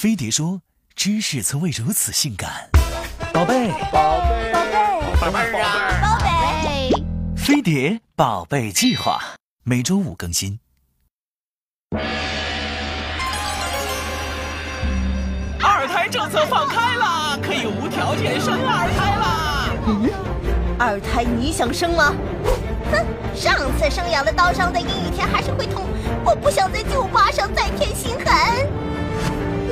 飞碟说：“知识从未如此性感。”宝贝，宝贝，宝贝，宝贝儿啊，宝贝，飞碟宝贝计划每周五更新。二胎政策放开了，可以无条件生二胎啦！嗯，二胎你想生吗？哼，上次生养的刀伤在阴雨天还是会痛，我不想在旧疤上再添心痕。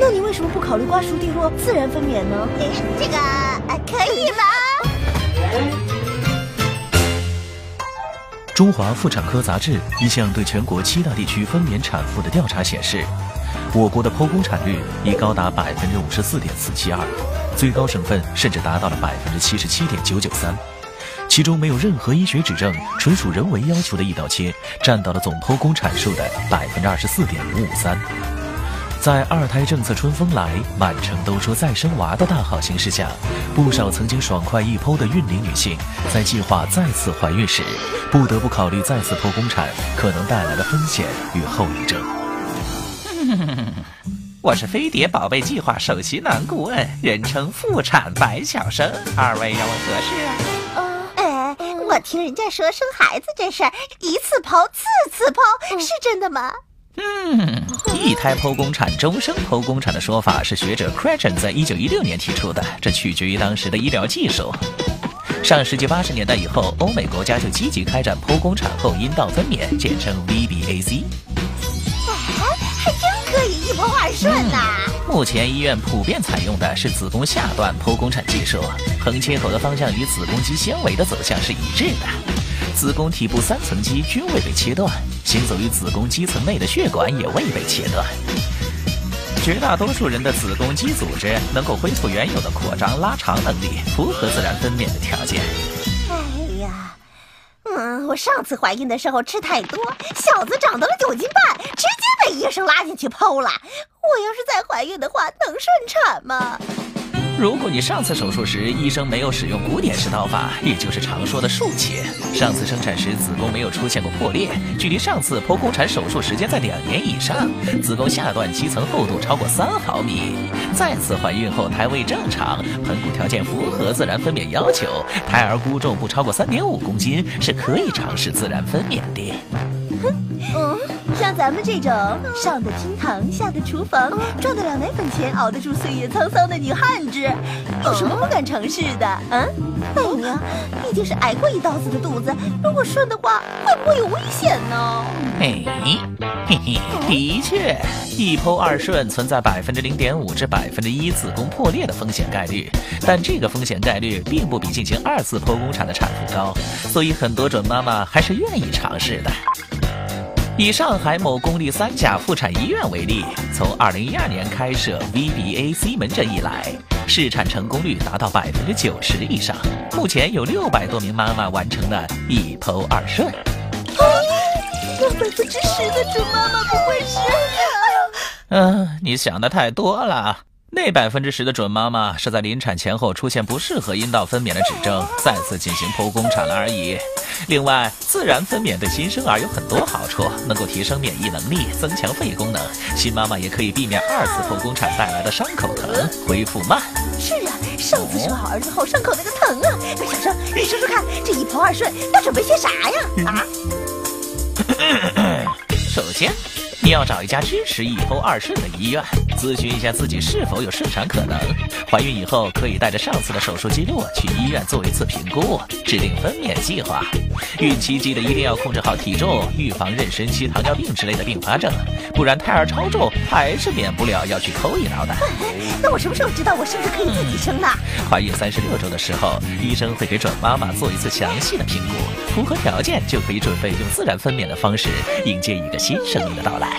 那你为什么不考虑瓜熟蒂落自然分娩呢？这个可以吗？中华妇产科杂志一项对全国七大地区分娩产妇的调查显示，我国的剖宫产率已高达百分之五十四点四七二，最高省份甚至达到了百分之七十七点九九三。其中没有任何医学指证，纯属人为要求的一刀切，占到了总剖宫产数的百分之二十四点五五三。在二胎政策春风来，满城都说再生娃的大好形势下，不少曾经爽快一剖的孕龄女性，在计划再次怀孕时，不得不考虑再次剖宫产可能带来的风险与后遗症。我是飞碟宝贝计划首席男顾问，人称妇产白小生，二位要问何事啊？呃，我听人家说生孩子这事儿一次剖次次剖，是真的吗？嗯，一胎剖宫产、终生剖宫产的说法是学者 c r a t c h e n 在一九一六年提出的，这取决于当时的医疗技术。上世纪八十年代以后，欧美国家就积极开展剖宫产后阴道分娩，简称 VBAC。哎，还真可以一剖二顺呐！目前医院普遍采用的是子宫下段剖宫产技术，横切口的方向与子宫肌纤维的走向是一致的。子宫体部三层肌均未被切断，行走于子宫肌层内的血管也未被切断。绝大多数人的子宫肌组织能够恢复原有的扩张拉长能力，符合自然分娩的条件。哎呀，嗯，我上次怀孕的时候吃太多，小子长到了九斤半，直接被医生拉进去剖了。我要是再怀孕的话，能顺产吗？如果你上次手术时医生没有使用古典式刀法，也就是常说的竖切，上次生产时子宫没有出现过破裂，距离上次剖宫产手术时间在两年以上，子宫下段肌层厚度超过三毫米，再次怀孕后胎位正常，盆骨条件符合自然分娩要求，胎儿估重不超过三点五公斤，是可以尝试自然分娩的。嗯，像咱们这种上得厅堂下得厨房，赚得了奶粉钱，熬得住岁月沧桑的女汉子，有什么不敢尝试的？啊？哎呀，毕竟是挨过一刀子的肚子，如果顺的话，会不会有危险呢？哎，嘿嘿，的确，一剖二顺存在百分之零点五至百分之一子宫破裂的风险概率，但这个风险概率并不比进行二次剖宫产的产妇高，所以很多准妈妈还是愿意尝试的。以上海某公立三甲妇产医院为例，从二零一二年开设 VBAC 门诊以来，试产成功率达到百分之九十以上。目前有六百多名妈妈完成了一剖二顺。有百分之十的准妈妈不会是？嗯，你想的太多了。那百分之十的准妈妈是在临产前后出现不适合阴道分娩的指征，再次进行剖宫产了而已。另外，自然分娩对新生儿有很多好处，能够提升免疫能力，增强肺功能。新妈妈也可以避免二次剖宫产带来的伤口疼，恢复慢。是啊，上次生好儿子后伤口那个疼啊！小生，你说说看，这一剖二顺要准备些啥呀？啊？首先。你要找一家支持一剖二顺的医院，咨询一下自己是否有顺产可能。怀孕以后可以带着上次的手术记录去医院做一次评估，制定分娩计划。孕期记得一定要控制好体重，预防妊娠期糖尿病之类的并发症，不然胎儿超重还是免不了要去剖一刀的。那我什么时候知道我是不是可以自己生呢？怀孕三十六周的时候，医生会给准妈妈做一次详细的评估，符合条件就可以准备用自然分娩的方式迎接一个新生命的到来。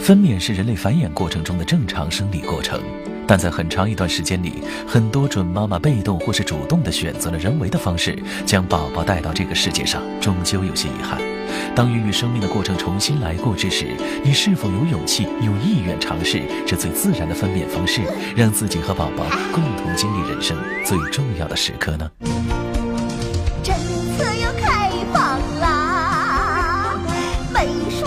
分娩是人类繁衍过程中的正常生理过程，但在很长一段时间里，很多准妈妈被动或是主动地选择了人为的方式将宝宝带到这个世界上，终究有些遗憾。当孕育生命的过程重新来过之时，你是否有勇气、有意愿尝试这最自然的分娩方式，让自己和宝宝共同经历人生最重要的时刻呢？政策又开了花儿，指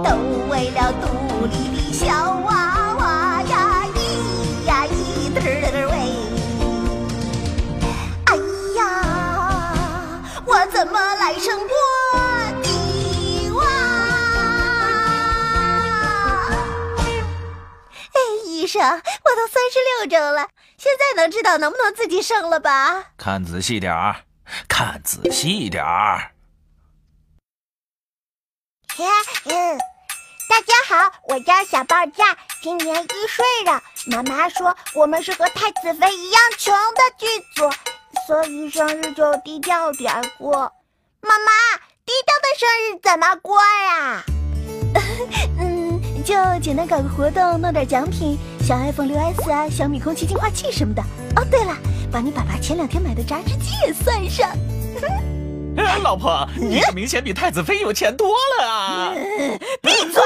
都为了肚里的小娃娃呀，咿呀咿嘚嘚喂！哎呀，我怎么来生我的娃？哎，医生，我都三十六周了，现在能知道能不能自己生了吧？看仔细点儿，看仔细点儿。嗯，大家好，我叫小爆炸，今年一岁了。妈妈说我们是和太子妃一样穷的剧组，所以生日就低调点过。妈妈，低调的生日怎么过呀？嗯，就简单搞个活动，弄点奖品，小 iPhone 6s 啊，小米空气净化器什么的。哦，对了，把你爸爸前两天买的榨汁机也算上。老婆，你可明显比太子妃有钱多了啊！闭嘴！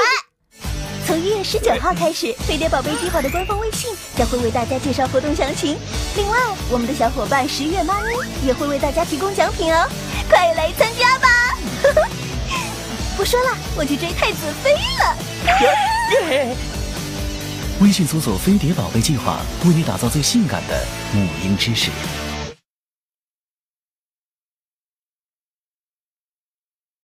从一月十九号开始，飞碟宝贝计划的官方微信将会为大家介绍活动详情。另外，我们的小伙伴十月妈咪也会为大家提供奖品哦，快来参加吧！不说了，我去追太子妃了。微信搜索“飞碟宝贝计划”，为你打造最性感的母婴知识。